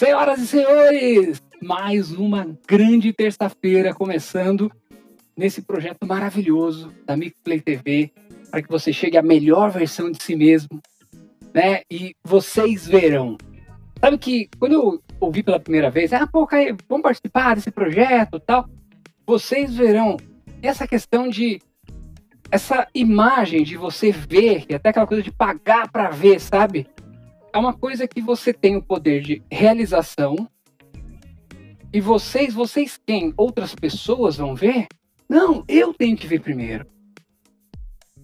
Senhoras e senhores, mais uma grande terça-feira começando nesse projeto maravilhoso da Mixplay TV para que você chegue à melhor versão de si mesmo, né? E vocês verão. Sabe que quando eu ouvi pela primeira vez, ah, pô, Caio, vamos participar desse projeto tal. Vocês verão essa questão de essa imagem de você ver, e até aquela coisa de pagar para ver, sabe? É uma coisa que você tem o poder de realização. E vocês, vocês quem? Outras pessoas vão ver? Não, eu tenho que ver primeiro.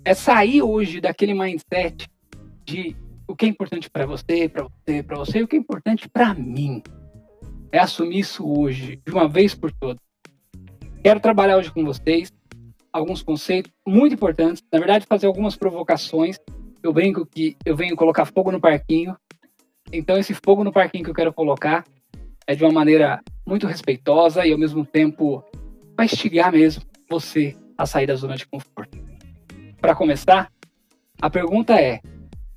É sair hoje daquele mindset de o que é importante para você, para você, para você, e o que é importante para mim. É assumir isso hoje, de uma vez por todas. Quero trabalhar hoje com vocês alguns conceitos muito importantes, na verdade, fazer algumas provocações. Eu brinco que eu venho colocar fogo no parquinho. Então, esse fogo no parquinho que eu quero colocar é de uma maneira muito respeitosa e, ao mesmo tempo, vai instigar mesmo você a sair da zona de conforto. Para começar, a pergunta é: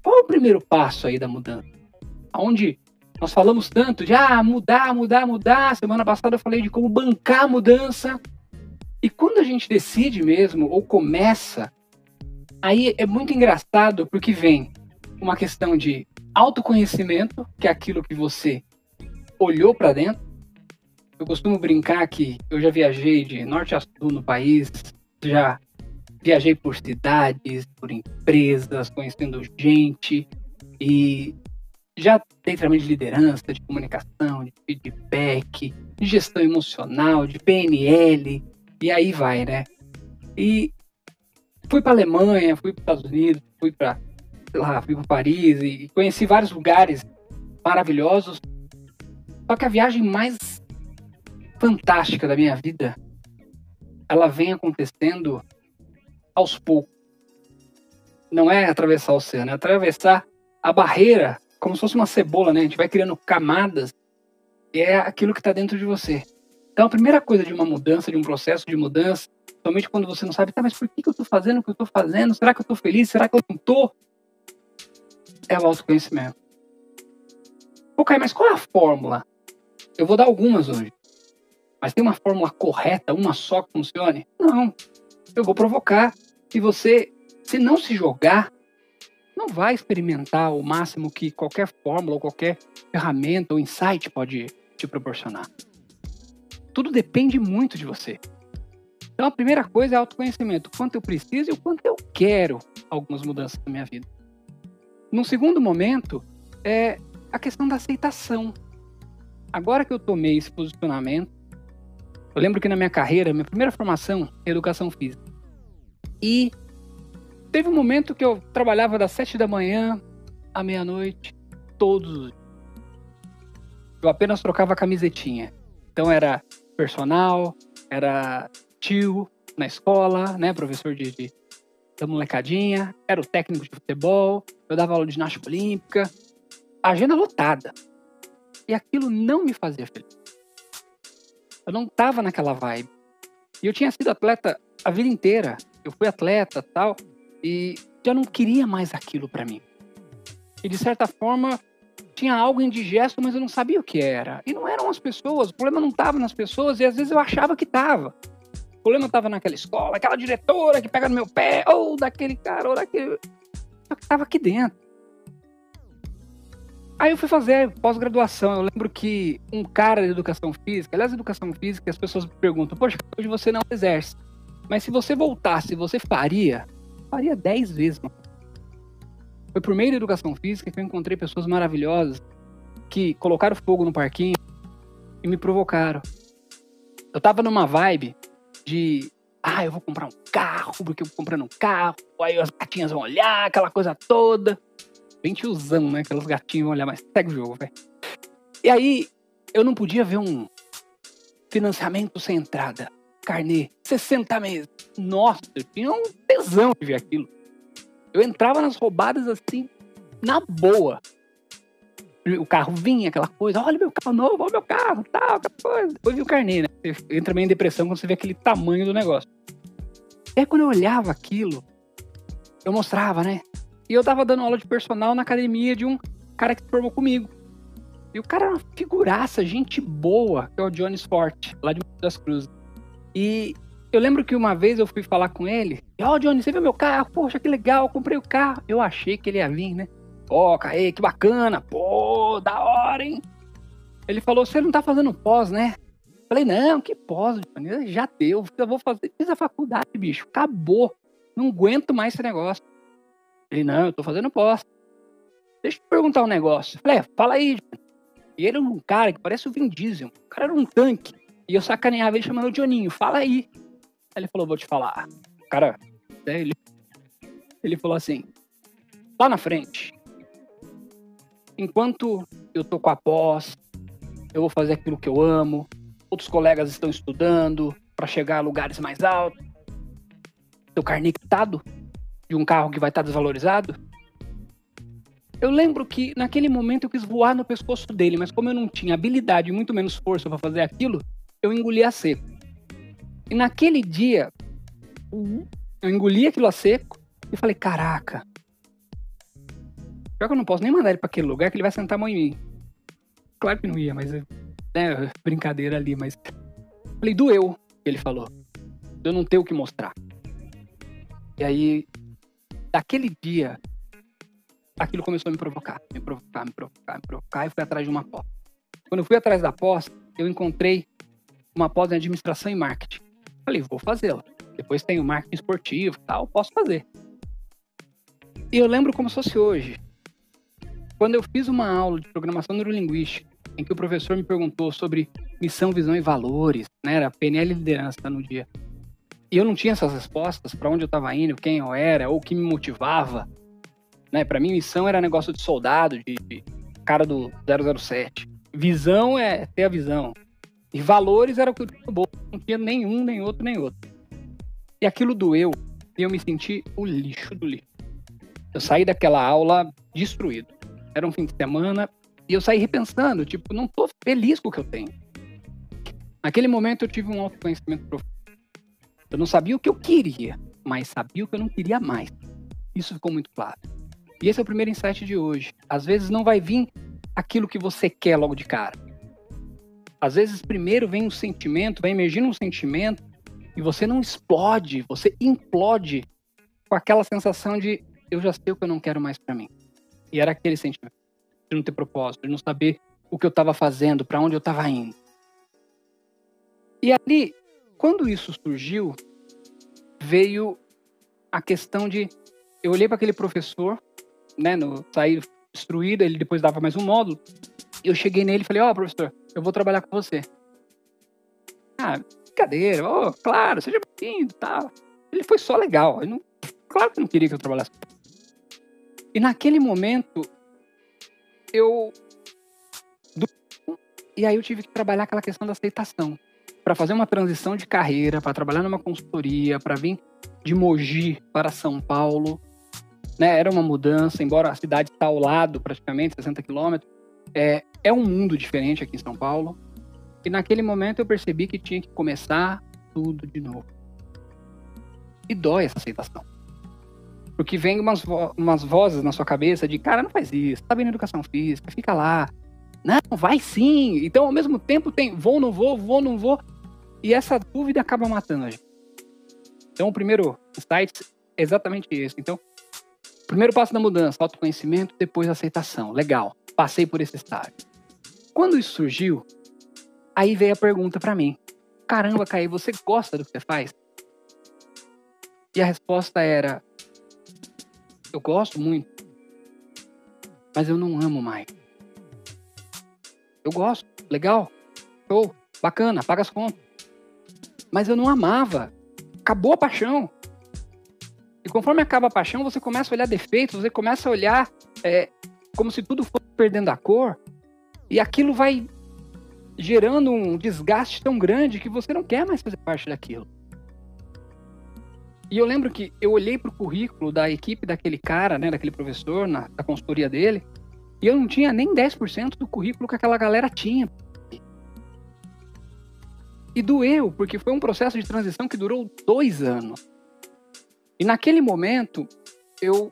qual é o primeiro passo aí da mudança? Onde nós falamos tanto de ah, mudar, mudar, mudar. Semana passada eu falei de como bancar a mudança. E quando a gente decide mesmo, ou começa, aí é muito engraçado porque vem uma questão de autoconhecimento, que é aquilo que você olhou para dentro. Eu costumo brincar que eu já viajei de norte a sul no país, já viajei por cidades, por empresas, conhecendo gente e já dei treinamento de liderança, de comunicação, de feedback, de gestão emocional, de PNL e aí vai, né? E fui para Alemanha, fui para Estados Unidos, fui para lá, fui para Paris e conheci vários lugares maravilhosos. Só que a viagem mais fantástica da minha vida, ela vem acontecendo aos poucos. Não é atravessar o oceano, é atravessar a barreira, como se fosse uma cebola, né? A gente vai criando camadas e é aquilo que está dentro de você. Então, a primeira coisa de uma mudança, de um processo de mudança, somente quando você não sabe, tá, mas por que, que eu estou fazendo o que eu estou fazendo? Será que eu estou feliz? Será que eu não estou? É o autoconhecimento. Ok, mas qual é a fórmula? Eu vou dar algumas hoje. Mas tem uma fórmula correta, uma só que funcione? Não. Eu vou provocar que você, se não se jogar, não vai experimentar o máximo que qualquer fórmula ou qualquer ferramenta ou insight pode te proporcionar. Tudo depende muito de você. Então a primeira coisa é autoconhecimento, o quanto eu preciso e o quanto eu quero algumas mudanças na minha vida. Num segundo momento, é a questão da aceitação. Agora que eu tomei esse posicionamento, eu lembro que na minha carreira, minha primeira formação é educação física. E teve um momento que eu trabalhava das sete da manhã à meia-noite, todos os dias. Eu apenas trocava camisetinha. Então era personal, era tio na escola, né, professor de, de da molecadinha, era o técnico de futebol, eu dava aula de ginástica olímpica, agenda lotada. E aquilo não me fazia feliz. Eu não tava naquela vibe. E eu tinha sido atleta a vida inteira. Eu fui atleta, tal, e já não queria mais aquilo para mim. E de certa forma, tinha algo indigesto, mas eu não sabia o que era. E não eram as pessoas, o problema não estava nas pessoas, e às vezes eu achava que estava. Problema estava naquela escola, aquela diretora que pega no meu pé, ou daquele cara, ou daquele. Só que estava aqui dentro. Aí eu fui fazer pós-graduação. Eu lembro que um cara de educação física, aliás, educação física, as pessoas me perguntam: Poxa, hoje você não exerce. Mas se você voltasse, você faria? Faria 10 vezes. Foi por meio da educação física que eu encontrei pessoas maravilhosas que colocaram fogo no parquinho e me provocaram. Eu tava numa vibe de, ah, eu vou comprar um carro, porque eu vou comprando um carro, aí as gatinhas vão olhar, aquela coisa toda. Bem tiozão, né? Aquelas gatinhas vão olhar, mas segue o jogo, velho. E aí, eu não podia ver um financiamento sem entrada, carnê, 60 meses. Nossa, eu tinha um tesão de ver aquilo. Eu entrava nas roubadas assim, na boa. O carro vinha, aquela coisa, olha meu carro novo, olha meu carro, tal, aquela coisa. Depois vi o carnê, né? Entra meio em depressão quando você vê aquele tamanho do negócio. Aí quando eu olhava aquilo, eu mostrava, né? E eu tava dando aula de personal na academia de um cara que se formou comigo. E o cara era uma figuraça, gente boa, que é o Jones Forte, lá de das Cruzes. E eu lembro que uma vez eu fui falar com ele, ó, oh, Johnny, você viu meu carro? Poxa, que legal, eu comprei o carro. Eu achei que ele ia vir, né? Ó, oh, que bacana, pô, da hora, hein? Ele falou, você não tá fazendo pós, né? Falei, não, que pós, Johnny? Já deu, eu vou fazer, fiz a faculdade, bicho, acabou. Não aguento mais esse negócio. Ele, não, eu tô fazendo pós. Deixa eu te perguntar um negócio. Falei, é, fala aí. E ele era um cara que parece o Vin Diesel. O cara era um tanque. E eu sacaneava ele chamando o Dioninho, fala aí. Aí ele falou, vou te falar. Cara, ele, ele falou assim, lá na frente, enquanto eu tô com a pós, eu vou fazer aquilo que eu amo, outros colegas estão estudando para chegar a lugares mais altos. Seu quitado de um carro que vai estar tá desvalorizado, eu lembro que naquele momento eu quis voar no pescoço dele, mas como eu não tinha habilidade e muito menos força para fazer aquilo, eu engoli a seco. E naquele dia, eu engoli aquilo a seco e falei: caraca, pior que eu não posso nem mandar ele para aquele lugar que ele vai sentar a mão em mim. Claro que não ia, mas é brincadeira ali, mas. Falei: doeu, ele falou. Eu não tenho o que mostrar. E aí, daquele dia, aquilo começou a me provocar, me provocar, me provocar, me provocar, e fui atrás de uma pós. Quando eu fui atrás da pós, eu encontrei uma pós em administração e marketing. Falei, vou fazê-la. Depois tem o marketing esportivo tal, posso fazer. E eu lembro como se fosse hoje. Quando eu fiz uma aula de programação neurolinguística, em que o professor me perguntou sobre missão, visão e valores, né? Era PNL liderança no dia. E eu não tinha essas respostas para onde eu estava indo, quem eu era, ou o que me motivava. Né? Para mim, missão era negócio de soldado, de, de cara do 007. Visão é ter a visão. E valores era o que eu tinha no bolso. Não tinha nenhum, nem outro, nem outro. E aquilo doeu. E eu me senti o lixo do lixo. Eu saí daquela aula destruído. Era um fim de semana e eu saí repensando, tipo, não tô feliz com o que eu tenho. Naquele momento eu tive um autoconhecimento profundo. Eu não sabia o que eu queria, mas sabia o que eu não queria mais. Isso ficou muito claro. E esse é o primeiro insight de hoje. Às vezes não vai vir aquilo que você quer logo de cara. Às vezes primeiro vem um sentimento, vai emergindo um sentimento e você não explode, você implode com aquela sensação de eu já sei o que eu não quero mais para mim. E era aquele sentimento de não ter propósito, de não saber o que eu estava fazendo, para onde eu estava indo. E ali, quando isso surgiu, veio a questão de eu olhei para aquele professor né, no, saí destruído, ele depois dava mais um módulo. Eu cheguei nele e falei, ó, oh, professor, eu vou trabalhar com você. Ah, brincadeira, oh, claro, seja bem-vindo tal. Ele foi só legal. Não, claro que não queria que eu trabalhasse. E naquele momento, eu. E aí eu tive que trabalhar aquela questão da aceitação. Para fazer uma transição de carreira, para trabalhar numa consultoria, para vir de Mogi para São Paulo, né? Era uma mudança, embora a cidade está ao lado, praticamente, 60 quilômetros. É, é um mundo diferente aqui em São Paulo. E naquele momento eu percebi que tinha que começar tudo de novo. E dói essa aceitação. Porque vem umas, vo umas vozes na sua cabeça de, cara, não faz isso, tá vendo educação física, fica lá. Não, vai sim. Então, ao mesmo tempo, tem vou, não vou, vou, não vou. E essa dúvida acaba matando a gente. Então, o primeiro insight é exatamente esse. Então, Primeiro passo da mudança, autoconhecimento, depois aceitação. Legal, passei por esse estágio. Quando isso surgiu, aí veio a pergunta para mim: Caramba, Caí, você gosta do que você faz? E a resposta era: Eu gosto muito, mas eu não amo mais. Eu gosto, legal, show, bacana, paga as contas. Mas eu não amava. Acabou a paixão. E conforme acaba a paixão, você começa a olhar defeitos, você começa a olhar é, como se tudo fosse perdendo a cor. E aquilo vai gerando um desgaste tão grande que você não quer mais fazer parte daquilo. E eu lembro que eu olhei para o currículo da equipe daquele cara, né, daquele professor, na, da consultoria dele, e eu não tinha nem 10% do currículo que aquela galera tinha. E doeu, porque foi um processo de transição que durou dois anos. E naquele momento, eu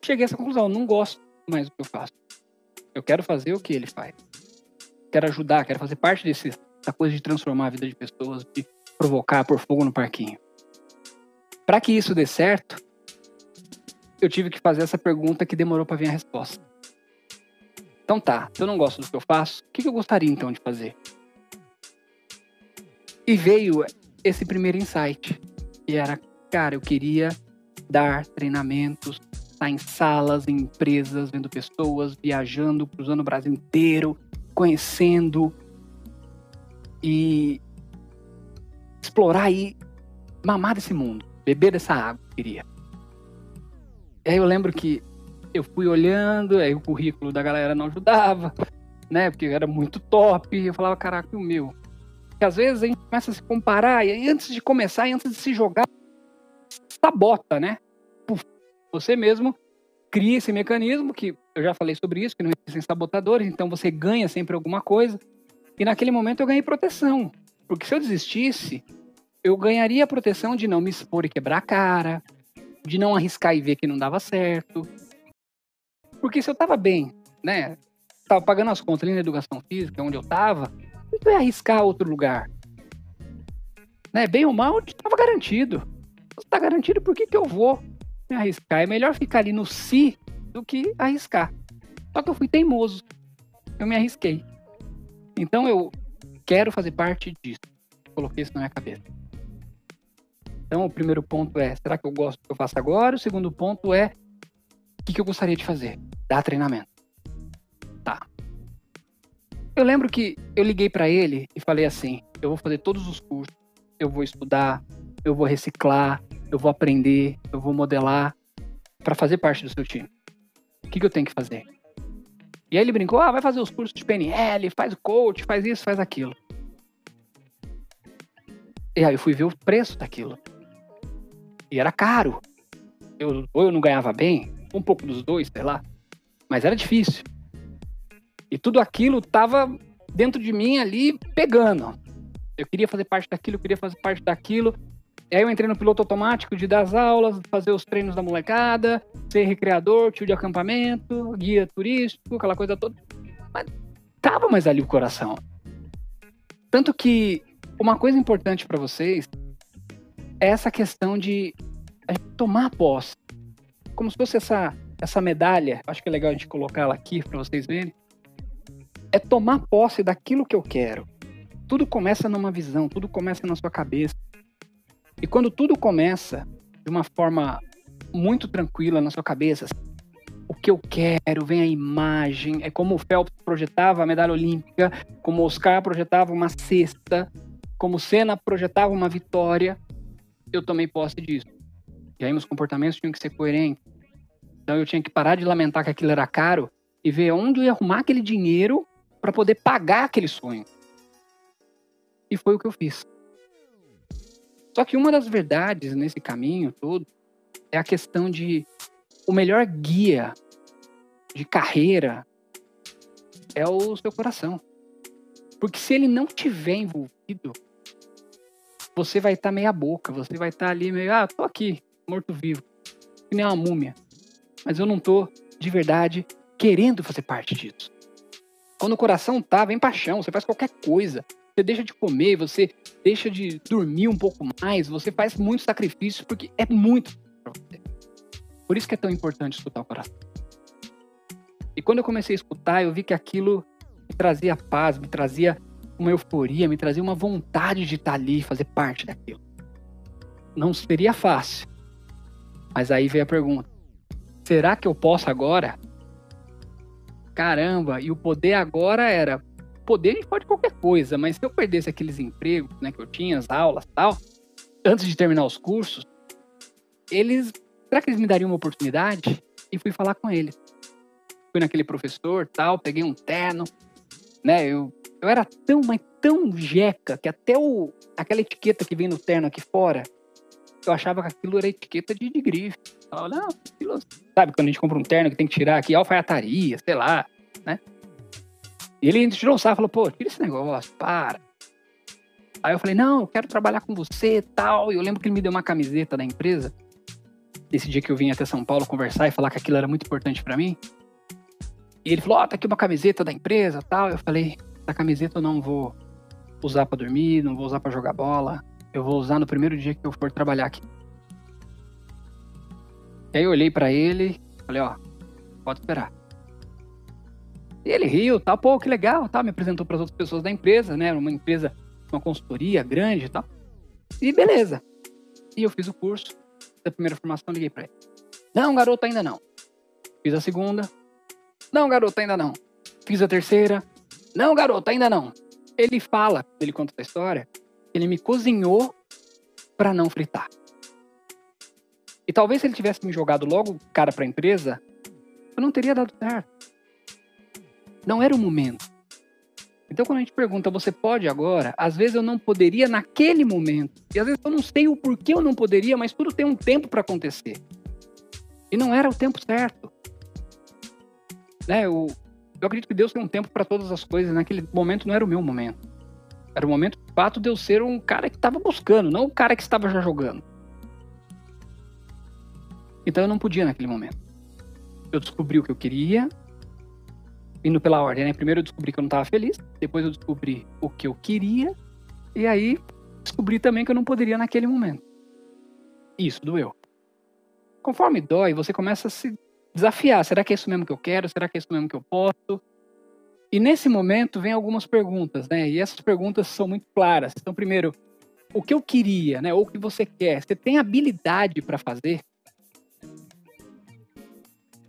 cheguei a essa conclusão: não gosto mais do que eu faço. Eu quero fazer o que ele faz. Quero ajudar, quero fazer parte desse, dessa coisa de transformar a vida de pessoas, de provocar, por fogo no parquinho. Para que isso dê certo, eu tive que fazer essa pergunta que demorou para vir a resposta. Então tá, se eu não gosto do que eu faço, o que eu gostaria então de fazer? E veio esse primeiro insight, que era, cara, eu queria dar treinamentos, estar em salas, em empresas, vendo pessoas, viajando, cruzando o Brasil inteiro, conhecendo e explorar e mamar desse mundo, beber dessa água, queria. E aí eu lembro que eu fui olhando, aí o currículo da galera não ajudava, né? Porque era muito top. E eu falava, caraca, o meu. Porque às vezes a gente começa a se comparar, e aí antes de começar, e antes de se jogar, sabota, né? Puf, você mesmo cria esse mecanismo, que eu já falei sobre isso, que não existem sabotadores, então você ganha sempre alguma coisa. E naquele momento eu ganhei proteção. Porque se eu desistisse, eu ganharia a proteção de não me expor e quebrar a cara, de não arriscar e ver que não dava certo, porque se eu tava bem, né? Tava pagando as contas ali na educação física, onde eu tava, eu ia arriscar outro lugar. Né? Bem ou mal, estava garantido. Se tá garantido, por que, que eu vou me arriscar? É melhor ficar ali no si do que arriscar. Só que eu fui teimoso. Eu me arrisquei. Então eu quero fazer parte disso. Coloquei isso na minha cabeça. Então o primeiro ponto é, será que eu gosto do que eu faço agora? O segundo ponto é, o que, que eu gostaria de fazer? Dar treinamento. Tá. Eu lembro que eu liguei para ele e falei assim: eu vou fazer todos os cursos, eu vou estudar, eu vou reciclar, eu vou aprender, eu vou modelar para fazer parte do seu time. O que, que eu tenho que fazer? E aí ele brincou: ah, vai fazer os cursos de PNL, faz coach, faz isso, faz aquilo. E aí eu fui ver o preço daquilo. E era caro. Eu, ou eu não ganhava bem, um pouco dos dois, sei lá. Mas era difícil. E tudo aquilo estava dentro de mim ali pegando. Eu queria fazer parte daquilo, eu queria fazer parte daquilo. E aí eu entrei no piloto automático de dar as aulas, fazer os treinos da molecada, ser recreador, tio de acampamento, guia turístico, aquela coisa toda. Mas tava mais ali o coração. Tanto que uma coisa importante para vocês essa questão de tomar posse. Como se fosse essa essa medalha, acho que é legal a gente colocar ela aqui para vocês verem, é tomar posse daquilo que eu quero. Tudo começa numa visão, tudo começa na sua cabeça. E quando tudo começa de uma forma muito tranquila na sua cabeça, o que eu quero, vem a imagem, é como o Phelps projetava a medalha olímpica, como o Oscar projetava uma cesta, como Senna projetava uma vitória, eu tomei posse disso. E aí meus comportamentos tinham que ser coerentes, então eu tinha que parar de lamentar que aquilo era caro e ver onde eu ia arrumar aquele dinheiro para poder pagar aquele sonho. E foi o que eu fiz. Só que uma das verdades nesse caminho todo é a questão de o melhor guia de carreira é o seu coração. Porque se ele não tiver envolvido, você vai estar tá meia boca, você vai estar tá ali meio, ah, tô aqui, morto-vivo, que nem uma múmia mas eu não tô de verdade querendo fazer parte disso. Quando o coração tá, vem paixão, você faz qualquer coisa. Você deixa de comer, você deixa de dormir um pouco mais, você faz muitos sacrifícios porque é muito para você. Por isso que é tão importante escutar o coração. E quando eu comecei a escutar, eu vi que aquilo me trazia paz, me trazia uma euforia, me trazia uma vontade de estar ali, fazer parte daquilo. Não seria fácil. Mas aí veio a pergunta: será que eu posso agora? Caramba, e o poder agora era. Poder a gente pode qualquer coisa, mas se eu perdesse aqueles empregos né, que eu tinha, as aulas tal, antes de terminar os cursos, eles. Será que eles me dariam uma oportunidade? E fui falar com eles. Fui naquele professor tal, peguei um terno, né? Eu, eu era tão, mas tão jeca que até o, aquela etiqueta que vem no terno aqui fora, eu achava que aquilo era etiqueta de, de grife. Falava, não, sabe, quando a gente compra um terno que tem que tirar aqui, alfaiataria, sei lá, né? E ele tirou o sarro e falou, pô, tira esse negócio, para. Aí eu falei, não, eu quero trabalhar com você tal. E eu lembro que ele me deu uma camiseta da empresa. Esse dia que eu vim até São Paulo conversar e falar que aquilo era muito importante para mim. E ele falou: Ó, oh, tá aqui uma camiseta da empresa tal. Eu falei: essa camiseta eu não vou usar para dormir, não vou usar para jogar bola. Eu vou usar no primeiro dia que eu for trabalhar aqui. E aí eu olhei para ele, falei: Ó, pode esperar. E ele riu, tal, pô, que legal, tal, me apresentou para as outras pessoas da empresa, né? Uma empresa, uma consultoria grande e tal. E beleza. E eu fiz o curso da primeira formação, liguei para ele. Não, garoto, ainda não. Fiz a segunda. Não, garoto, ainda não. Fiz a terceira. Não, garoto, ainda não. Ele fala, ele conta essa história, ele me cozinhou para não fritar. E talvez se ele tivesse me jogado logo cara para a empresa, eu não teria dado certo. Não era o momento. Então, quando a gente pergunta, você pode agora? Às vezes eu não poderia naquele momento. E às vezes eu não sei o porquê eu não poderia, mas tudo tem um tempo para acontecer. E não era o tempo certo. Né? Eu, eu acredito que Deus tem um tempo para todas as coisas. Naquele momento não era o meu momento. Era o momento, de fato, de eu ser um cara que estava buscando, não o cara que estava já jogando. Então eu não podia naquele momento. Eu descobri o que eu queria, indo pela ordem, né? Primeiro eu descobri que eu não estava feliz, depois eu descobri o que eu queria, e aí descobri também que eu não poderia naquele momento. Isso doeu. Conforme dói, você começa a se desafiar. Será que é isso mesmo que eu quero? Será que é isso mesmo que eu posso? E nesse momento vem algumas perguntas, né? E essas perguntas são muito claras. Então, primeiro, o que eu queria, né? Ou o que você quer? Você tem habilidade para fazer?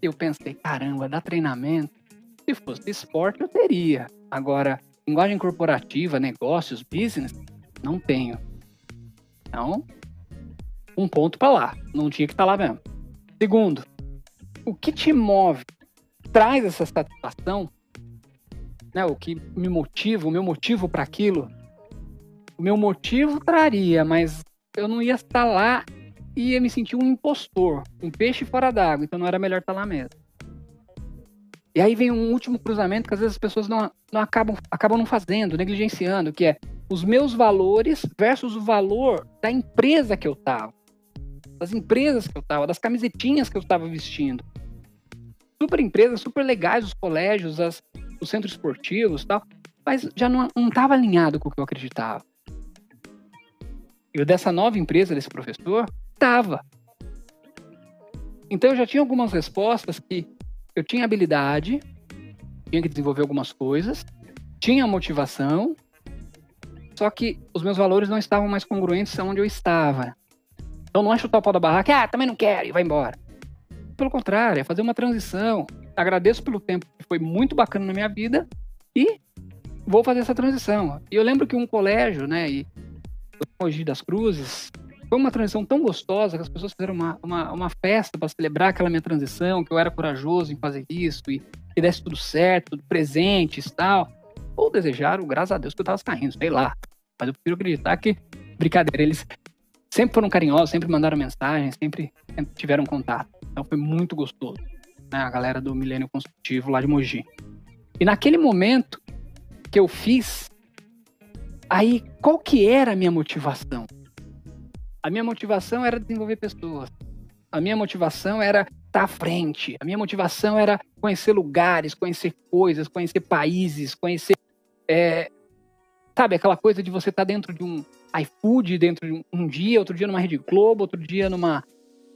Eu pensei, caramba, dá treinamento. Se fosse esporte, eu teria. Agora, linguagem corporativa, negócios, business, não tenho. Então, um ponto para lá. Não tinha que estar tá lá mesmo. Segundo, o que te move, traz essa satisfação, né? O que me motiva, o meu motivo para aquilo, o meu motivo traria, mas eu não ia estar lá e ia me sentir um impostor, um peixe fora d'água, então não era melhor estar lá mesmo. E aí vem um último cruzamento que às vezes as pessoas não, não acabam, acabam não fazendo, negligenciando, que é os meus valores versus o valor da empresa que eu estava, das empresas que eu estava, das camisetinhas que eu estava vestindo. Super empresas, super legais, os colégios, as, os centros esportivos tal, mas já não estava alinhado com o que eu acreditava. E o dessa nova empresa, desse professor, estava. Então eu já tinha algumas respostas que eu tinha habilidade, tinha que desenvolver algumas coisas, tinha motivação, só que os meus valores não estavam mais congruentes aonde eu estava. Então não chutar o pau da barraca, ah, também não quero e vai embora. Pelo contrário, é fazer uma transição. Agradeço pelo tempo que foi muito bacana na minha vida e vou fazer essa transição. E eu lembro que um colégio, né, e Mogi das Cruzes, foi uma transição tão gostosa que as pessoas fizeram uma, uma, uma festa para celebrar aquela minha transição, que eu era corajoso em fazer isso e que desse tudo certo, presentes e tal. Ou desejaram, graças a Deus, que eu tava saindo, sei lá. Mas eu prefiro acreditar que, brincadeira, eles sempre foram carinhosos, sempre mandaram mensagens, sempre, sempre tiveram contato. Então foi muito gostoso. Né? A galera do Milênio Construtivo lá de Mogi. E naquele momento que eu fiz, aí qual que era a minha motivação? A minha motivação era desenvolver pessoas. A minha motivação era estar à frente. A minha motivação era conhecer lugares, conhecer coisas, conhecer países, conhecer. É, sabe, aquela coisa de você estar dentro de um iFood, dentro de um, um dia, outro dia numa Rede Globo, outro dia numa,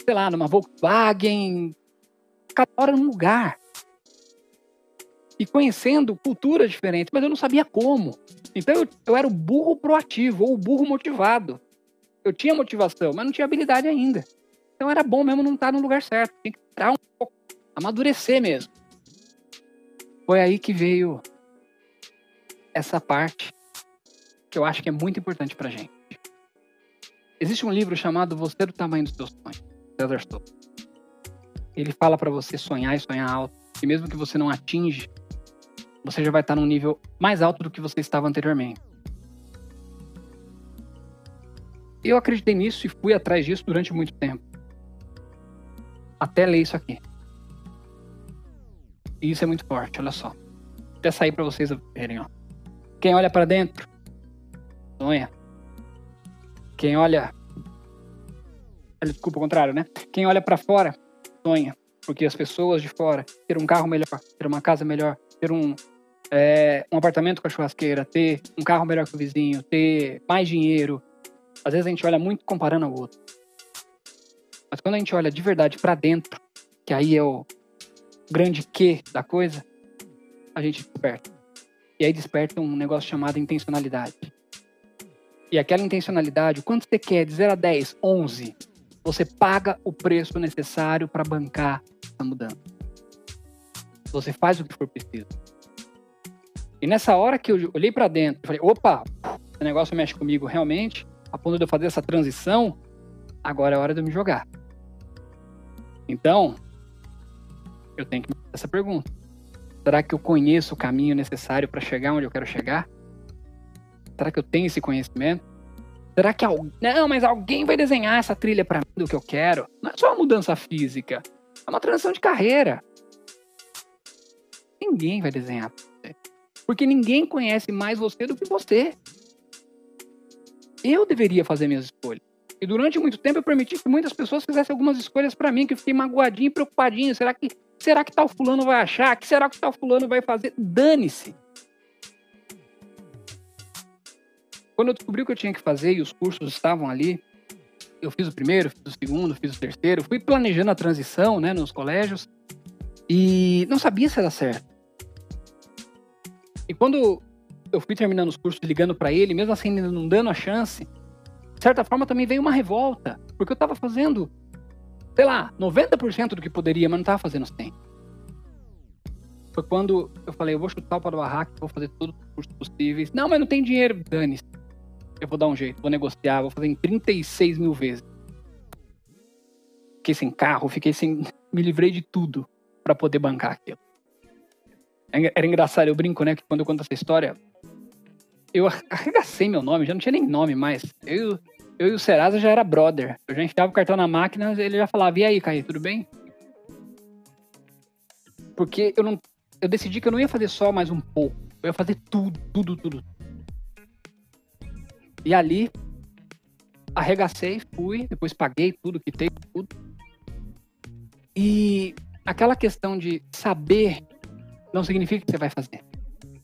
sei lá, numa Volkswagen. Cada hora num lugar. E conhecendo culturas diferentes, mas eu não sabia como. Então eu, eu era o burro proativo, ou o burro motivado eu tinha motivação, mas não tinha habilidade ainda. Então era bom mesmo não estar no lugar certo. Tinha que estar um pouco, amadurecer mesmo. Foi aí que veio essa parte que eu acho que é muito importante pra gente. Existe um livro chamado Você é do Tamanho dos Seus Sonhos, Ele fala para você sonhar e sonhar alto. E mesmo que você não atinge, você já vai estar num nível mais alto do que você estava anteriormente. Eu acreditei nisso e fui atrás disso durante muito tempo. Até ler isso aqui. E isso é muito forte, olha só. Vou até sair para vocês verem, ó. Quem olha para dentro, sonha. Quem olha. Desculpa, o contrário, né? Quem olha para fora, sonha. porque as pessoas de fora ter um carro melhor, ter uma casa melhor, ter um, é, um apartamento com a churrasqueira, ter um carro melhor que o vizinho, ter mais dinheiro. Às vezes a gente olha muito comparando ao outro. Mas quando a gente olha de verdade para dentro, que aí é o grande que da coisa, a gente desperta. E aí desperta um negócio chamado intencionalidade. E aquela intencionalidade, quanto você quer, de 0 a 10, 11, você paga o preço necessário para bancar essa mudança. Você faz o que for preciso. E nessa hora que eu olhei para dentro, falei, opa, esse negócio mexe comigo realmente, a ponto de eu fazer essa transição, agora é hora de eu me jogar. Então, eu tenho que me fazer essa pergunta. Será que eu conheço o caminho necessário para chegar onde eu quero chegar? Será que eu tenho esse conhecimento? Será que alguém. Não, mas alguém vai desenhar essa trilha para mim do que eu quero? Não é só uma mudança física, é uma transição de carreira. Ninguém vai desenhar. Porque ninguém conhece mais você do que você. Eu deveria fazer minhas escolhas. E durante muito tempo eu permiti que muitas pessoas fizessem algumas escolhas para mim, que eu fiquei magoadinho, preocupadinho. Será que será que tal fulano vai achar? Que será que tal fulano vai fazer? Dane-se. Quando eu descobri o que eu tinha que fazer e os cursos estavam ali, eu fiz o primeiro, fiz o segundo, fiz o terceiro, fui planejando a transição, né, nos colégios e não sabia se era certo. E quando eu fui terminando os cursos ligando para ele, mesmo assim não dando a chance, de certa forma também veio uma revolta, porque eu estava fazendo, sei lá, 90% do que poderia, mas não estava fazendo 100. Foi quando eu falei, eu vou chutar o pau do barraco, vou fazer todos os cursos possíveis. Não, mas não tem dinheiro, dane-se. Eu vou dar um jeito, vou negociar, vou fazer em 36 mil vezes. Fiquei sem carro, fiquei sem. Me livrei de tudo para poder bancar aquilo. Era engraçado, eu brinco, né? Que quando eu conto essa história, eu arregacei meu nome, já não tinha nem nome mais. Eu, eu e o Serasa já era brother. Eu já enfiava o cartão na máquina, ele já falava: E aí, Caí, tudo bem? Porque eu não. Eu decidi que eu não ia fazer só mais um pouco. Eu ia fazer tudo, tudo, tudo. E ali, arregacei, fui, depois paguei tudo, quitei tudo. E aquela questão de saber não significa que você vai fazer.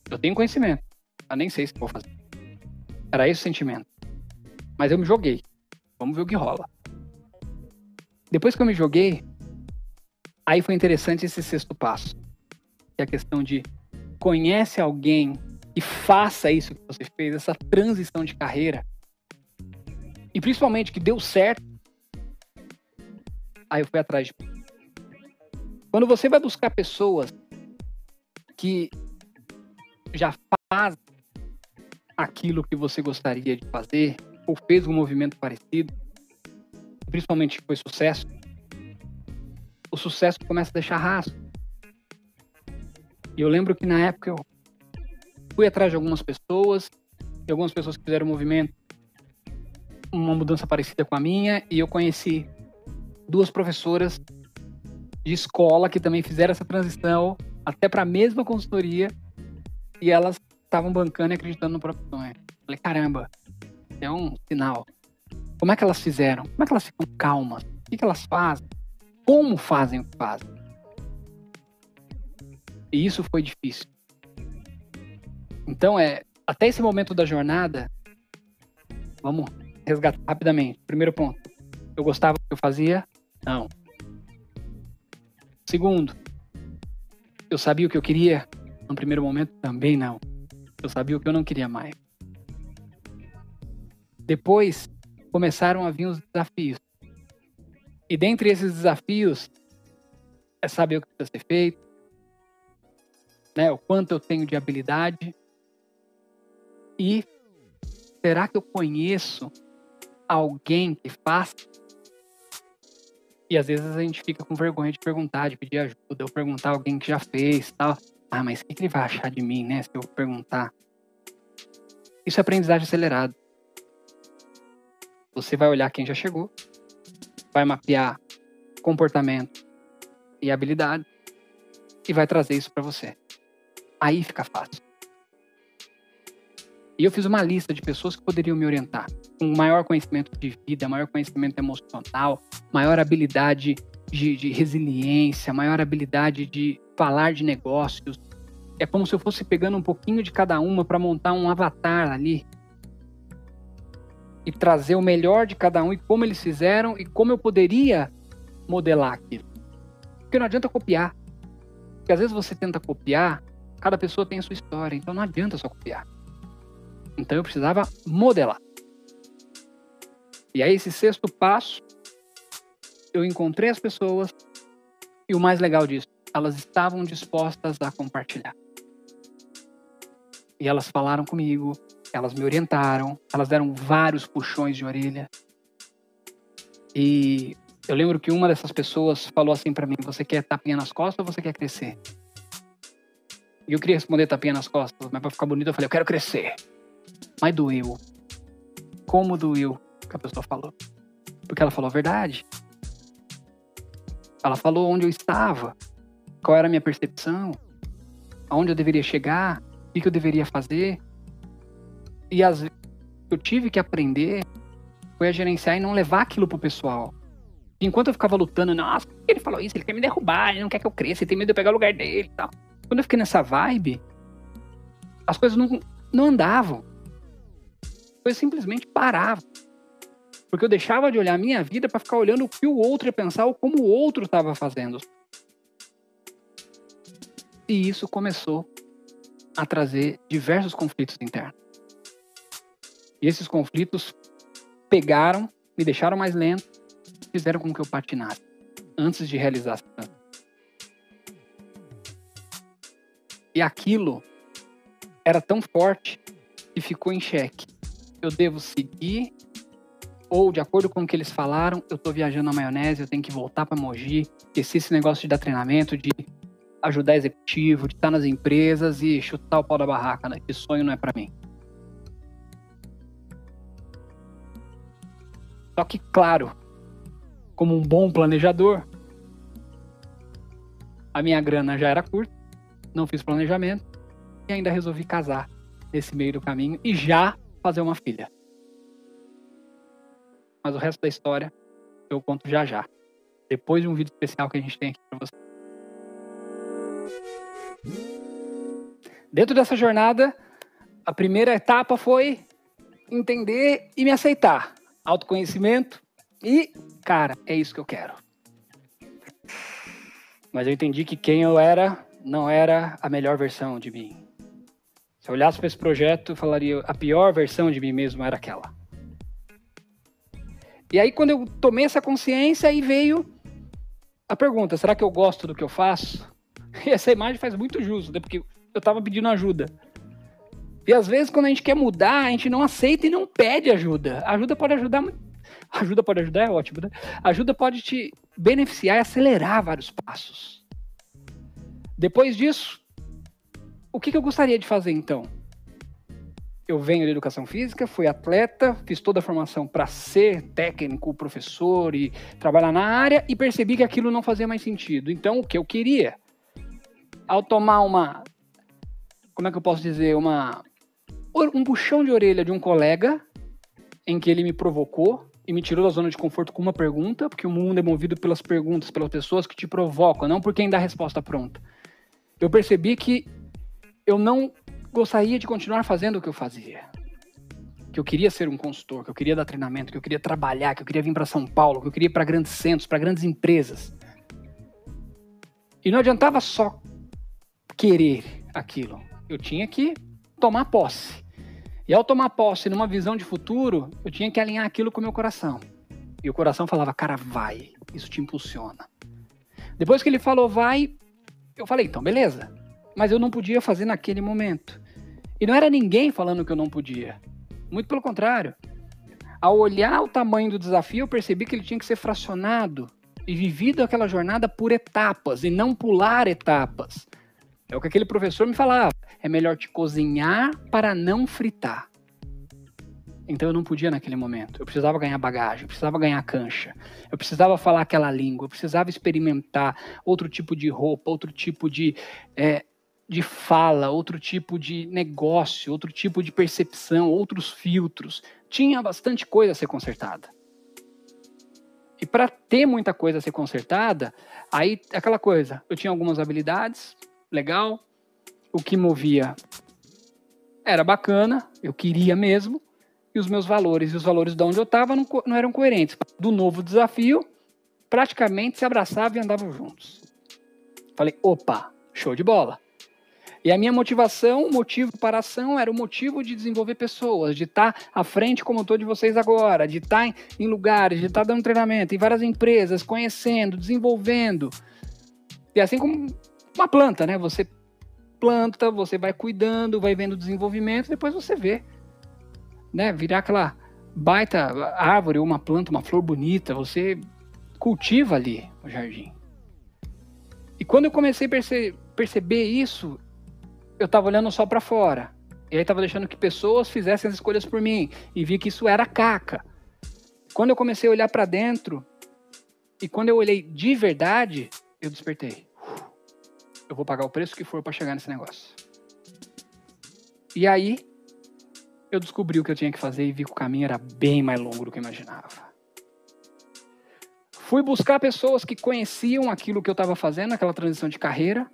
Eu tenho conhecimento, eu nem sei se vou fazer. Era esse o sentimento. Mas eu me joguei. Vamos ver o que rola. Depois que eu me joguei, aí foi interessante esse sexto passo. Que é a questão de conhece alguém e faça isso que você fez, essa transição de carreira. E principalmente que deu certo. Aí eu fui atrás de. Quando você vai buscar pessoas que já faz aquilo que você gostaria de fazer, ou fez um movimento parecido, principalmente foi sucesso, o sucesso começa a deixar rastro. E eu lembro que na época eu fui atrás de algumas pessoas, e algumas pessoas que fizeram um movimento, uma mudança parecida com a minha, e eu conheci duas professoras de escola que também fizeram essa transição até para a mesma consultoria e elas estavam bancando e acreditando no próprio sonho. Falei, caramba, é um sinal. Como é que elas fizeram? Como é que elas ficam calmas? O que, que elas fazem? Como fazem o que fazem? E isso foi difícil. Então, é, até esse momento da jornada, vamos resgatar rapidamente. Primeiro ponto, eu gostava do que eu fazia? Não. Segundo, eu sabia o que eu queria? No primeiro momento, também não. Eu sabia o que eu não queria mais. Depois, começaram a vir os desafios. E dentre esses desafios, é saber o que precisa ser feito, né, o quanto eu tenho de habilidade. E será que eu conheço alguém que faz? E às vezes a gente fica com vergonha de perguntar, de pedir ajuda, ou perguntar alguém que já fez tal. Ah, mas o que ele vai achar de mim, né? Se eu perguntar. Isso é aprendizagem acelerado. Você vai olhar quem já chegou, vai mapear comportamento e habilidade e vai trazer isso para você. Aí fica fácil. E eu fiz uma lista de pessoas que poderiam me orientar, com maior conhecimento de vida, maior conhecimento emocional, maior habilidade de, de resiliência, maior habilidade de falar de negócios. É como se eu fosse pegando um pouquinho de cada uma para montar um avatar ali e trazer o melhor de cada um e como eles fizeram e como eu poderia modelar aquilo. Porque não adianta copiar. Porque às vezes você tenta copiar, cada pessoa tem a sua história, então não adianta só copiar. Então eu precisava modelar. E aí, esse sexto passo, eu encontrei as pessoas e o mais legal disso, elas estavam dispostas a compartilhar. E elas falaram comigo, elas me orientaram, elas deram vários puxões de orelha. E eu lembro que uma dessas pessoas falou assim para mim: Você quer tapinha nas costas ou você quer crescer? E eu queria responder tapinha nas costas, mas para ficar bonito eu falei: Eu quero crescer. Mas doeu. Como doeu que a pessoa falou? Porque ela falou a verdade. Ela falou onde eu estava, qual era a minha percepção, aonde eu deveria chegar, o que eu deveria fazer. E as eu tive que aprender foi a gerenciar e não levar aquilo pro pessoal. Enquanto eu ficava lutando, nossa, ele falou isso, ele quer me derrubar, ele não quer que eu cresça, ele tem medo de eu pegar o lugar dele e tal. Quando eu fiquei nessa vibe, as coisas não, não andavam. As coisas simplesmente paravam. Porque eu deixava de olhar a minha vida para ficar olhando o que o outro ia pensar ou como o outro estava fazendo. E isso começou a trazer diversos conflitos internos. E esses conflitos pegaram, me deixaram mais lento, fizeram com que eu patinasse antes de realizar E aquilo era tão forte que ficou em xeque. Eu devo seguir ou de acordo com o que eles falaram, eu tô viajando na maionese, eu tenho que voltar para Mogi, esqueci esse negócio de dar treinamento, de ajudar executivo, de estar nas empresas e chutar o pau da barraca, né? Esse sonho não é para mim. Só que, claro, como um bom planejador, a minha grana já era curta, não fiz planejamento e ainda resolvi casar nesse meio do caminho e já fazer uma filha mas o resto da história eu conto já já. Depois de um vídeo especial que a gente tem aqui para você. Dentro dessa jornada, a primeira etapa foi entender e me aceitar. Autoconhecimento e, cara, é isso que eu quero. Mas eu entendi que quem eu era não era a melhor versão de mim. Eu olhasse para esse projeto, eu falaria a pior versão de mim mesmo era aquela. E aí, quando eu tomei essa consciência, aí veio a pergunta: será que eu gosto do que eu faço? E essa imagem faz muito justo, né? porque eu estava pedindo ajuda. E às vezes, quando a gente quer mudar, a gente não aceita e não pede ajuda. Ajuda pode ajudar. Ajuda pode ajudar, é ótimo, né? Ajuda pode te beneficiar e acelerar vários passos. Depois disso, o que, que eu gostaria de fazer então? eu venho de educação física, fui atleta, fiz toda a formação para ser técnico, professor e trabalhar na área e percebi que aquilo não fazia mais sentido. Então, o que eu queria? Ao tomar uma. Como é que eu posso dizer? Uma. Um puxão de orelha de um colega em que ele me provocou e me tirou da zona de conforto com uma pergunta, porque o mundo é movido pelas perguntas, pelas pessoas que te provocam, não por quem dá a resposta pronta. Eu percebi que eu não gostaria de continuar fazendo o que eu fazia. Que eu queria ser um consultor, que eu queria dar treinamento, que eu queria trabalhar, que eu queria vir para São Paulo, que eu queria ir para grandes centros, para grandes empresas. E não adiantava só querer aquilo. Eu tinha que tomar posse. E ao tomar posse numa visão de futuro, eu tinha que alinhar aquilo com o meu coração. E o coração falava, cara, vai. Isso te impulsiona. Depois que ele falou, vai, eu falei, então, beleza mas eu não podia fazer naquele momento. E não era ninguém falando que eu não podia. Muito pelo contrário. Ao olhar o tamanho do desafio, eu percebi que ele tinha que ser fracionado e vivido aquela jornada por etapas e não pular etapas. É o que aquele professor me falava. É melhor te cozinhar para não fritar. Então eu não podia naquele momento. Eu precisava ganhar bagagem, eu precisava ganhar cancha, eu precisava falar aquela língua, eu precisava experimentar outro tipo de roupa, outro tipo de é, de fala, outro tipo de negócio, outro tipo de percepção, outros filtros. Tinha bastante coisa a ser consertada. E para ter muita coisa a ser consertada, aí aquela coisa, eu tinha algumas habilidades, legal, o que movia era bacana, eu queria mesmo, e os meus valores e os valores de onde eu estava não, não eram coerentes. Do novo desafio, praticamente se abraçavam e andavam juntos. Falei, opa, show de bola. E a minha motivação, o motivo para a ação era o motivo de desenvolver pessoas, de estar à frente como estou de vocês agora, de estar em, lugares, de estar dando treinamento em várias empresas, conhecendo, desenvolvendo. E assim como uma planta, né? Você planta, você vai cuidando, vai vendo o desenvolvimento, depois você vê, né? Virar aquela baita árvore, uma planta, uma flor bonita, você cultiva ali o jardim. E quando eu comecei a perce perceber isso, eu estava olhando só para fora. E aí estava deixando que pessoas fizessem as escolhas por mim e vi que isso era caca. Quando eu comecei a olhar para dentro e quando eu olhei de verdade, eu despertei. Eu vou pagar o preço que for para chegar nesse negócio. E aí eu descobri o que eu tinha que fazer e vi que o caminho era bem mais longo do que eu imaginava. Fui buscar pessoas que conheciam aquilo que eu estava fazendo, aquela transição de carreira,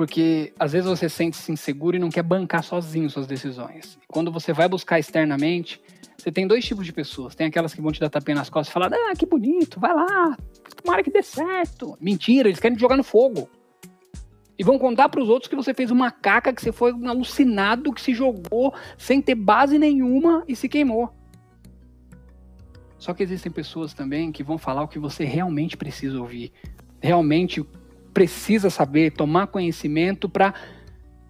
porque às vezes você sente-se inseguro e não quer bancar sozinho suas decisões. Quando você vai buscar externamente, você tem dois tipos de pessoas. Tem aquelas que vão te dar tapinha nas costas e falar: ah, que bonito, vai lá, tomara que dê certo. Mentira, eles querem te jogar no fogo. E vão contar para os outros que você fez uma caca, que você foi um alucinado, que se jogou sem ter base nenhuma e se queimou. Só que existem pessoas também que vão falar o que você realmente precisa ouvir. Realmente precisa saber, tomar conhecimento para.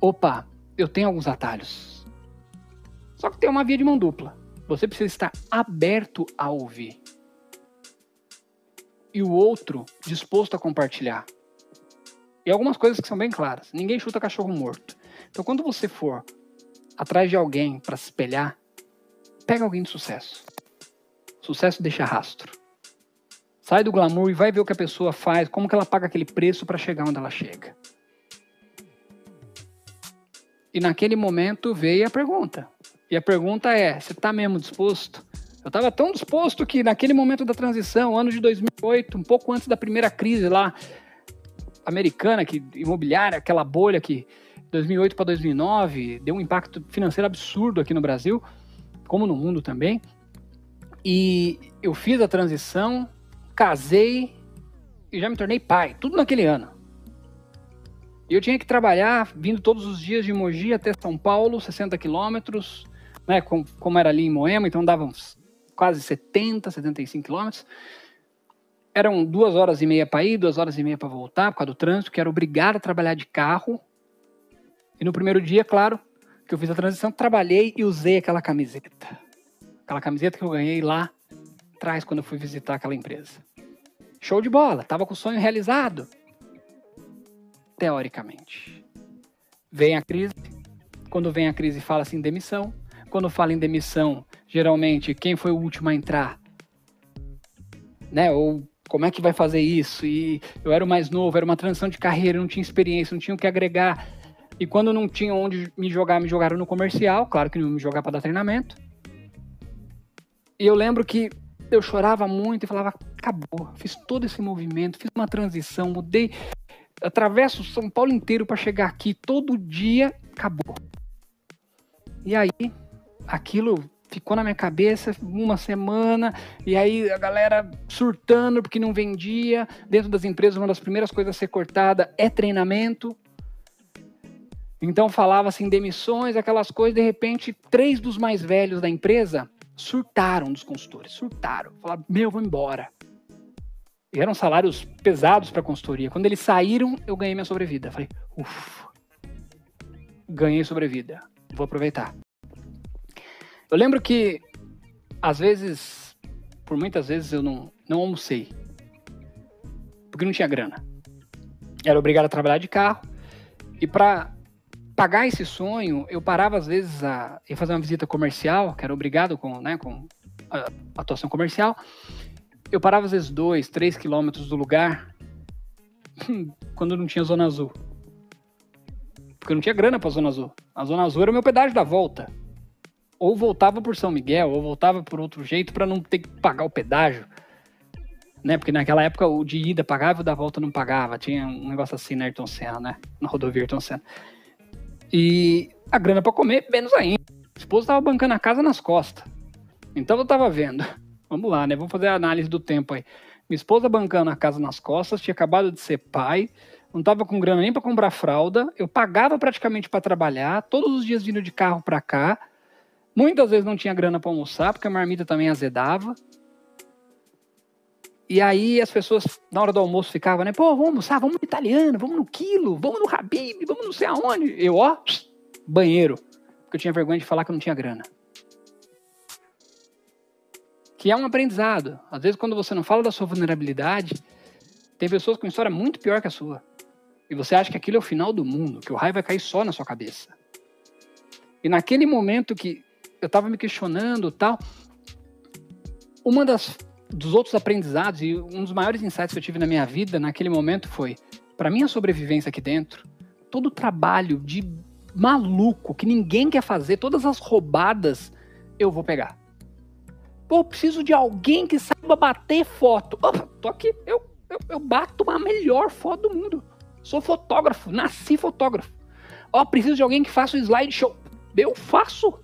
Opa, eu tenho alguns atalhos. Só que tem uma via de mão dupla. Você precisa estar aberto a ouvir. E o outro disposto a compartilhar. E algumas coisas que são bem claras. Ninguém chuta cachorro morto. Então, quando você for atrás de alguém para se espelhar, pega alguém de sucesso. Sucesso deixa rastro. Sai do glamour e vai ver o que a pessoa faz, como que ela paga aquele preço para chegar onde ela chega. E naquele momento veio a pergunta. E a pergunta é: você está mesmo disposto? Eu estava tão disposto que naquele momento da transição, ano de 2008, um pouco antes da primeira crise lá americana, que imobiliária, aquela bolha que 2008 para 2009 deu um impacto financeiro absurdo aqui no Brasil, como no mundo também. E eu fiz a transição, casei e já me tornei pai, tudo naquele ano. E eu tinha que trabalhar vindo todos os dias de Mogi até São Paulo, 60 quilômetros, né, como, como era ali em Moema, então dava uns quase 70, 75 quilômetros. Eram duas horas e meia para ir, duas horas e meia para voltar, por causa do trânsito, que era obrigado a trabalhar de carro. E no primeiro dia, claro, que eu fiz a transição, trabalhei e usei aquela camiseta. Aquela camiseta que eu ganhei lá atrás quando eu fui visitar aquela empresa. Show de bola, tava com o sonho realizado. Teoricamente. Vem a crise. Quando vem a crise, fala assim demissão. Quando fala em demissão, geralmente quem foi o último a entrar? Né? Ou como é que vai fazer isso? E eu era o mais novo, era uma transição de carreira, não tinha experiência, não tinha o que agregar. E quando não tinha onde me jogar, me jogaram no comercial, claro que não me jogar para dar treinamento. E eu lembro que eu chorava muito e falava: acabou, fiz todo esse movimento, fiz uma transição, mudei, atravesso São Paulo inteiro para chegar aqui todo dia, acabou. E aí, aquilo ficou na minha cabeça uma semana, e aí a galera surtando porque não vendia. Dentro das empresas, uma das primeiras coisas a ser cortada é treinamento. Então falava assim, demissões, aquelas coisas, de repente, três dos mais velhos da empresa surtaram dos consultores, surtaram. Falaram, meu, vou embora. E eram salários pesados para a consultoria. Quando eles saíram, eu ganhei minha sobrevida. Falei, ufa, ganhei sobrevida. Vou aproveitar. Eu lembro que, às vezes, por muitas vezes, eu não, não almocei. Porque não tinha grana. Era obrigado a trabalhar de carro. E para pagar esse sonho, eu parava às vezes a ir fazer uma visita comercial, que era obrigado com, né, com atuação comercial. Eu parava às vezes dois, três quilômetros do lugar quando não tinha zona azul. Porque eu não tinha grana para zona azul. A zona azul era o meu pedágio da volta. Ou voltava por São Miguel, ou voltava por outro jeito para não ter que pagar o pedágio. Né? Porque naquela época o de ida pagava e o da volta não pagava. Tinha um negócio assim na Ayrton Senna, né? Na rodovia Ayrton Senna. E a grana para comer, menos ainda. O esposo tava bancando a casa nas costas. Então eu tava vendo. Vamos lá, né? Vamos fazer a análise do tempo aí. Minha esposa bancando a casa nas costas, tinha acabado de ser pai, não tava com grana nem para comprar fralda. Eu pagava praticamente para trabalhar, todos os dias vindo de carro para cá. Muitas vezes não tinha grana para almoçar, porque a marmita também azedava. E aí as pessoas, na hora do almoço, ficavam, né? Pô, vamos almoçar, vamos no italiano, vamos no quilo, vamos no Habib, vamos não sei aonde. Eu, ó, banheiro. Porque eu tinha vergonha de falar que eu não tinha grana. Que é um aprendizado. Às vezes, quando você não fala da sua vulnerabilidade, tem pessoas com história muito pior que a sua. E você acha que aquilo é o final do mundo, que o raio vai cair só na sua cabeça. E naquele momento que eu estava me questionando tal, uma das dos outros aprendizados e um dos maiores insights que eu tive na minha vida naquele momento foi, para minha sobrevivência aqui dentro, todo o trabalho de maluco que ninguém quer fazer, todas as roubadas, eu vou pegar. Pô, preciso de alguém que saiba bater foto. Opa, tô aqui, eu, eu, eu bato a melhor foto do mundo. Sou fotógrafo, nasci fotógrafo. Ó, preciso de alguém que faça o slideshow. Eu faço.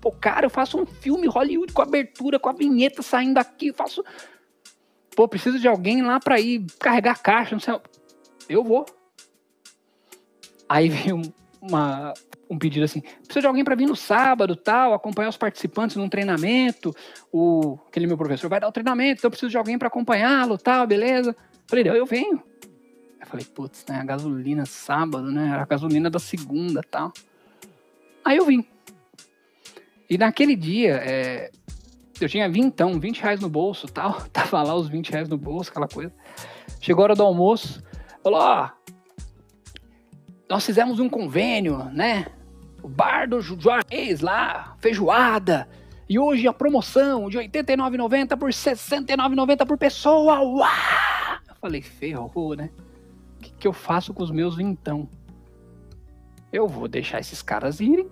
Pô, cara, eu faço um filme Hollywood com abertura, com a vinheta saindo aqui, faço. Pô, preciso de alguém lá pra ir carregar caixa, não sei. Eu vou. Aí veio uma, um pedido assim: precisa de alguém para vir no sábado, tal, acompanhar os participantes num treinamento. O aquele meu professor vai dar o treinamento, então eu preciso de alguém para acompanhá-lo, tal, beleza? Falei, eu venho. Eu falei, putz, né, a gasolina sábado, né? A gasolina da segunda, tal. Aí eu vim. E naquele dia, é, eu tinha vintão, 20 reais no bolso tal. Tava lá os 20 reais no bolso, aquela coisa. Chegou a hora do almoço, falou, ó, nós fizemos um convênio, né? O bar do Juarez lá, feijoada. E hoje a promoção de R$ 89,90 por R$ 69,90 por pessoa. Uau! Eu falei, ferrou, né? O que, que eu faço com os meus vintão? Eu vou deixar esses caras irem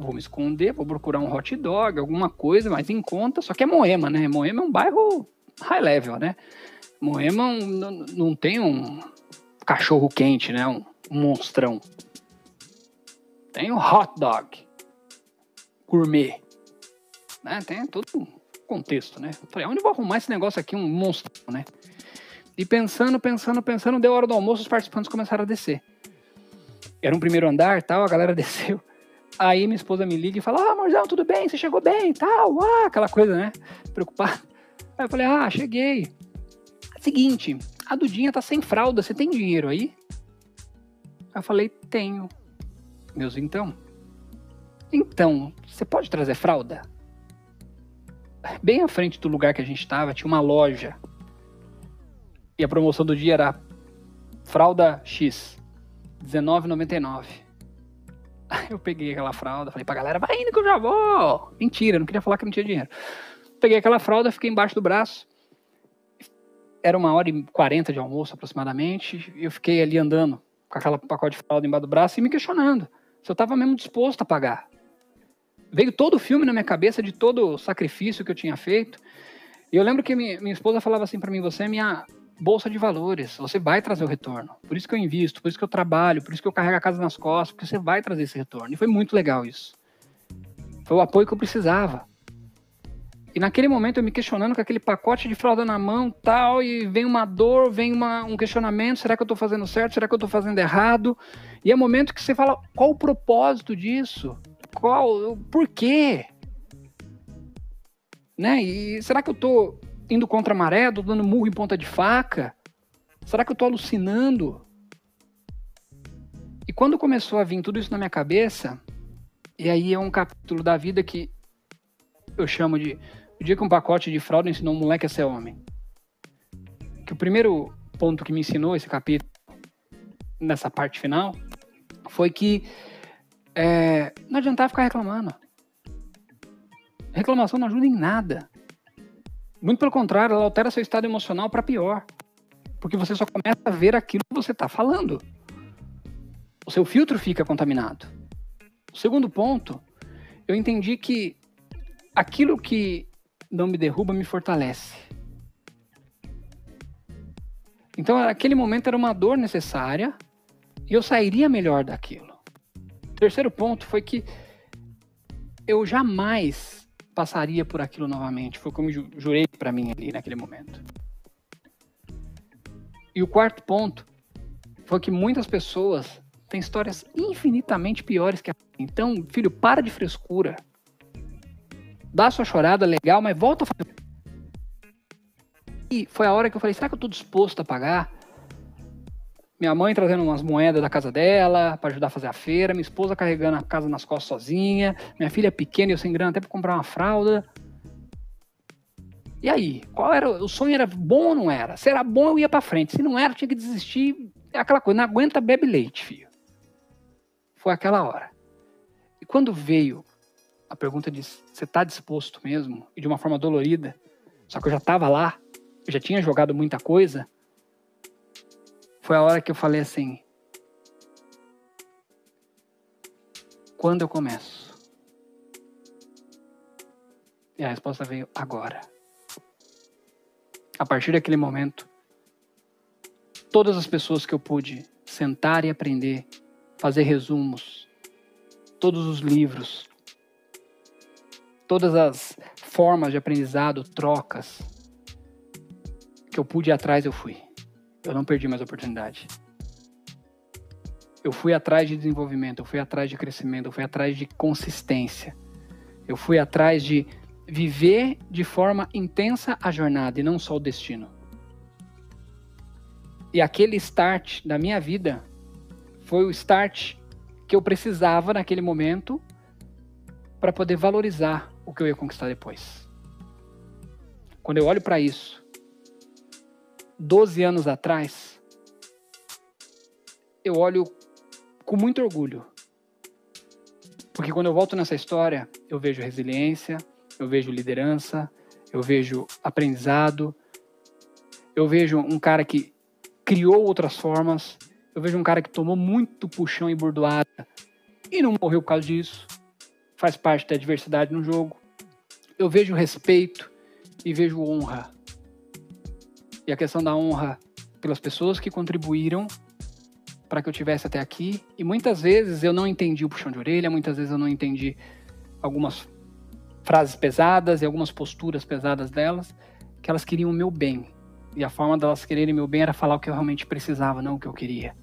vou me esconder, vou procurar um hot dog, alguma coisa mais em conta. Só que é Moema, né? Moema é um bairro high level, né? Moema não, não tem um cachorro quente, né? Um monstrão. Tem um hot dog gourmet. Né? Tem todo um contexto, né? falei, onde eu vou arrumar esse negócio aqui, um monstro, né? E pensando, pensando, pensando, deu hora do almoço, os participantes começaram a descer. Era um primeiro andar, tal, a galera desceu. Aí minha esposa me liga e fala: Ah, amorzão, tudo bem? Você chegou bem tal? Ah, aquela coisa, né? Preocupada. Aí eu falei: Ah, cheguei. Seguinte, a Dudinha tá sem fralda, você tem dinheiro aí? Eu falei: Tenho. Meus então. Então, você pode trazer fralda? Bem à frente do lugar que a gente estava tinha uma loja. E a promoção do dia era fralda X, R$19,99. Aí eu peguei aquela fralda, falei pra galera, vai indo que eu já vou. Mentira, não queria falar que não tinha dinheiro. Peguei aquela fralda, fiquei embaixo do braço. Era uma hora e quarenta de almoço aproximadamente. E eu fiquei ali andando com aquela pacote de fralda embaixo do braço e me questionando se eu estava mesmo disposto a pagar. Veio todo o filme na minha cabeça de todo o sacrifício que eu tinha feito. E eu lembro que minha, minha esposa falava assim para mim: você é minha bolsa de valores. Você vai trazer o retorno. Por isso que eu invisto, por isso que eu trabalho, por isso que eu carrego a casa nas costas, porque você vai trazer esse retorno. E foi muito legal isso. Foi o apoio que eu precisava. E naquele momento eu me questionando com aquele pacote de fralda na mão, tal, e vem uma dor, vem uma, um questionamento, será que eu estou fazendo certo? Será que eu estou fazendo errado? E é momento que você fala, qual o propósito disso? Qual, por quê? Né? E será que eu estou indo contra a maré, tô dando murro em ponta de faca? Será que eu tô alucinando? E quando começou a vir tudo isso na minha cabeça, e aí é um capítulo da vida que eu chamo de o dia que um pacote de fralda ensinou um moleque a ser homem. Que o primeiro ponto que me ensinou esse capítulo, nessa parte final, foi que é, não adiantava ficar reclamando. Reclamação não ajuda em nada. Muito pelo contrário, ela altera seu estado emocional para pior. Porque você só começa a ver aquilo que você está falando. O seu filtro fica contaminado. O segundo ponto, eu entendi que aquilo que não me derruba me fortalece. Então, aquele momento era uma dor necessária e eu sairia melhor daquilo. Terceiro ponto foi que eu jamais passaria por aquilo novamente. Foi como eu jurei para mim ali naquele momento. E o quarto ponto foi que muitas pessoas têm histórias infinitamente piores que a Então, filho, para de frescura. Dá sua chorada legal, mas volta a fazer. E foi a hora que eu falei: será que eu estou disposto a pagar? Minha mãe trazendo umas moedas da casa dela para ajudar a fazer a feira, minha esposa carregando a casa nas costas sozinha, minha filha pequena e eu sem grana até para comprar uma fralda. E aí, qual era o sonho era bom ou não era? Se era bom eu ia para frente, se não era tinha que desistir. É aquela coisa, não aguenta bebe leite, filho. Foi aquela hora. E quando veio a pergunta de você está disposto mesmo e de uma forma dolorida, só que eu já estava lá, eu já tinha jogado muita coisa. Foi a hora que eu falei assim: quando eu começo? E a resposta veio agora a partir daquele momento, todas as pessoas que eu pude sentar e aprender, fazer resumos, todos os livros, todas as formas de aprendizado, trocas que eu pude ir atrás, eu fui. Eu não perdi mais a oportunidade. Eu fui atrás de desenvolvimento, eu fui atrás de crescimento, eu fui atrás de consistência. Eu fui atrás de viver de forma intensa a jornada e não só o destino. E aquele start da minha vida foi o start que eu precisava naquele momento para poder valorizar o que eu ia conquistar depois. Quando eu olho para isso, 12 anos atrás, eu olho com muito orgulho. Porque quando eu volto nessa história, eu vejo resiliência, eu vejo liderança, eu vejo aprendizado, eu vejo um cara que criou outras formas, eu vejo um cara que tomou muito puxão e bordoada e não morreu por causa disso, faz parte da diversidade no jogo. Eu vejo respeito e vejo honra. E a questão da honra pelas pessoas que contribuíram para que eu tivesse até aqui. E muitas vezes eu não entendi o puxão de orelha, muitas vezes eu não entendi algumas frases pesadas e algumas posturas pesadas delas, que elas queriam o meu bem. E a forma delas quererem meu bem era falar o que eu realmente precisava, não o que eu queria.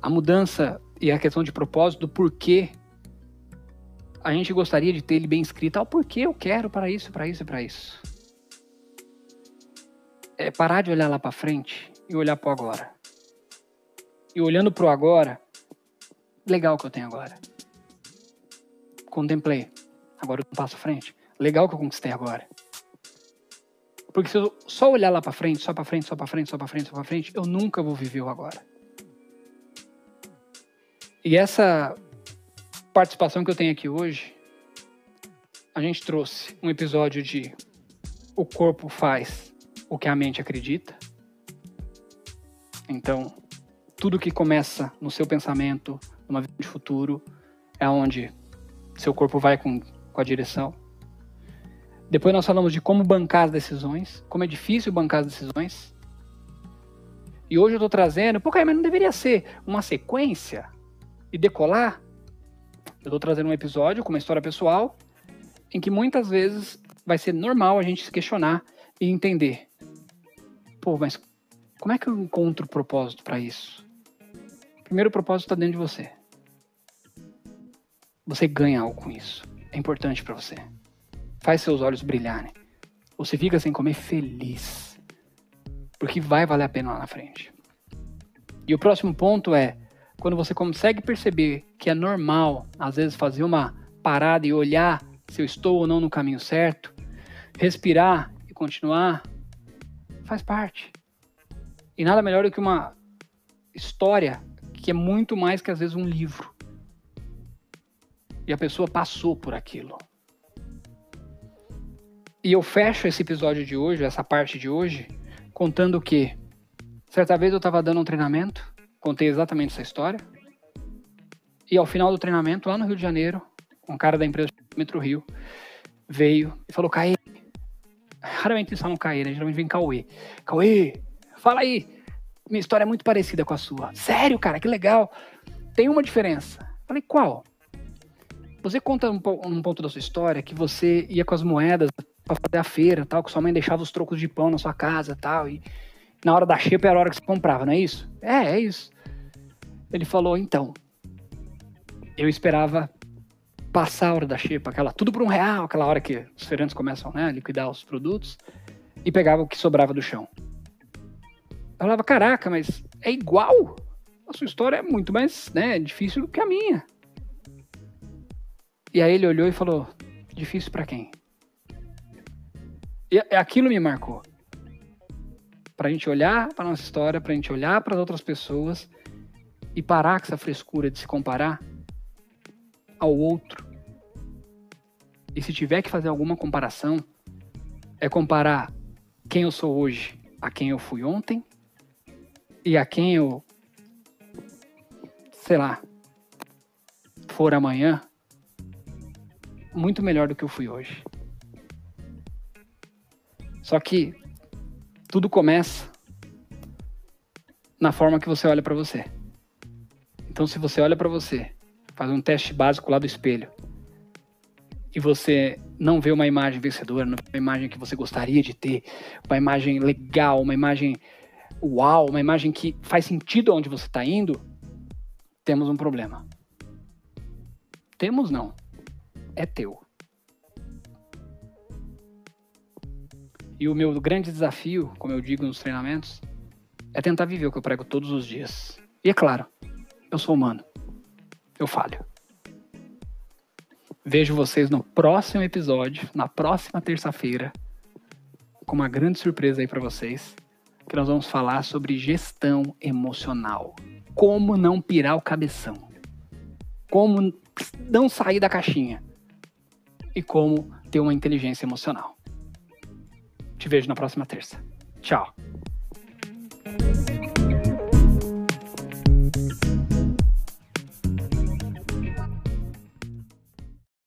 A mudança e a questão de propósito, do porquê a gente gostaria de ter ele bem escrito, ah, o porquê eu quero para isso, para isso para isso. É parar de olhar lá para frente e olhar para agora. E olhando para o agora, legal que eu tenho agora. Contemplei agora eu passo à frente. Legal que eu conquistei agora. Porque se eu só olhar lá para frente, só para frente, só para frente, só para frente, só para frente, eu nunca vou viver o agora. E essa participação que eu tenho aqui hoje, a gente trouxe um episódio de o corpo faz o que a mente acredita. Então, tudo que começa no seu pensamento, numa vida de futuro, é onde seu corpo vai com com a direção. Depois nós falamos de como bancar as decisões, como é difícil bancar as decisões. E hoje eu estou trazendo, cara, mas não deveria ser uma sequência e decolar? Eu estou trazendo um episódio com uma história pessoal em que muitas vezes vai ser normal a gente se questionar e entender. Pô, mas como é que eu encontro propósito para isso? Primeiro, o propósito está dentro de você. Você ganha algo com isso é importante para você. Faz seus olhos brilharem. Você fica sem comer feliz. Porque vai valer a pena lá na frente. E o próximo ponto é quando você consegue perceber que é normal, às vezes, fazer uma parada e olhar se eu estou ou não no caminho certo, respirar e continuar, faz parte. E nada melhor do que uma história que é muito mais que às vezes um livro e a pessoa passou por aquilo. E eu fecho esse episódio de hoje, essa parte de hoje, contando que certa vez eu estava dando um treinamento, contei exatamente essa história. E ao final do treinamento, lá no Rio de Janeiro, um cara da empresa Metro Rio veio e falou: Caê, raramente eles falam Caê, né? Geralmente vem Cauê. Cauê, fala aí. Minha história é muito parecida com a sua. Sério, cara, que legal. Tem uma diferença. Falei, qual? Você conta um, um ponto da sua história que você ia com as moedas para fazer a feira, tal, que sua mãe deixava os trocos de pão na sua casa, tal, e na hora da xepa era a hora que você comprava, não é isso? É, é isso. Ele falou, então, eu esperava passar a hora da xepa, aquela tudo por um real, aquela hora que os feirantes começam né, a liquidar os produtos, e pegava o que sobrava do chão. Eu falava, caraca, mas é igual? A sua história é muito mais né, difícil do que a minha. E aí ele olhou e falou: difícil para quem? E aquilo me marcou. Pra gente olhar para nossa história, pra gente olhar para outras pessoas e parar com essa frescura de se comparar ao outro. E se tiver que fazer alguma comparação, é comparar quem eu sou hoje a quem eu fui ontem e a quem eu, sei lá, for amanhã muito melhor do que eu fui hoje. Só que tudo começa na forma que você olha para você. Então, se você olha para você, faz um teste básico lá do espelho, e você não vê uma imagem vencedora, não vê uma imagem que você gostaria de ter, uma imagem legal, uma imagem uau, uma imagem que faz sentido onde você está indo, temos um problema. Temos não é teu. E o meu grande desafio, como eu digo nos treinamentos, é tentar viver o que eu prego todos os dias. E é claro, eu sou humano. Eu falho. Vejo vocês no próximo episódio, na próxima terça-feira, com uma grande surpresa aí para vocês, que nós vamos falar sobre gestão emocional. Como não pirar o cabeção. Como não sair da caixinha e como ter uma inteligência emocional. Te vejo na próxima terça. Tchau.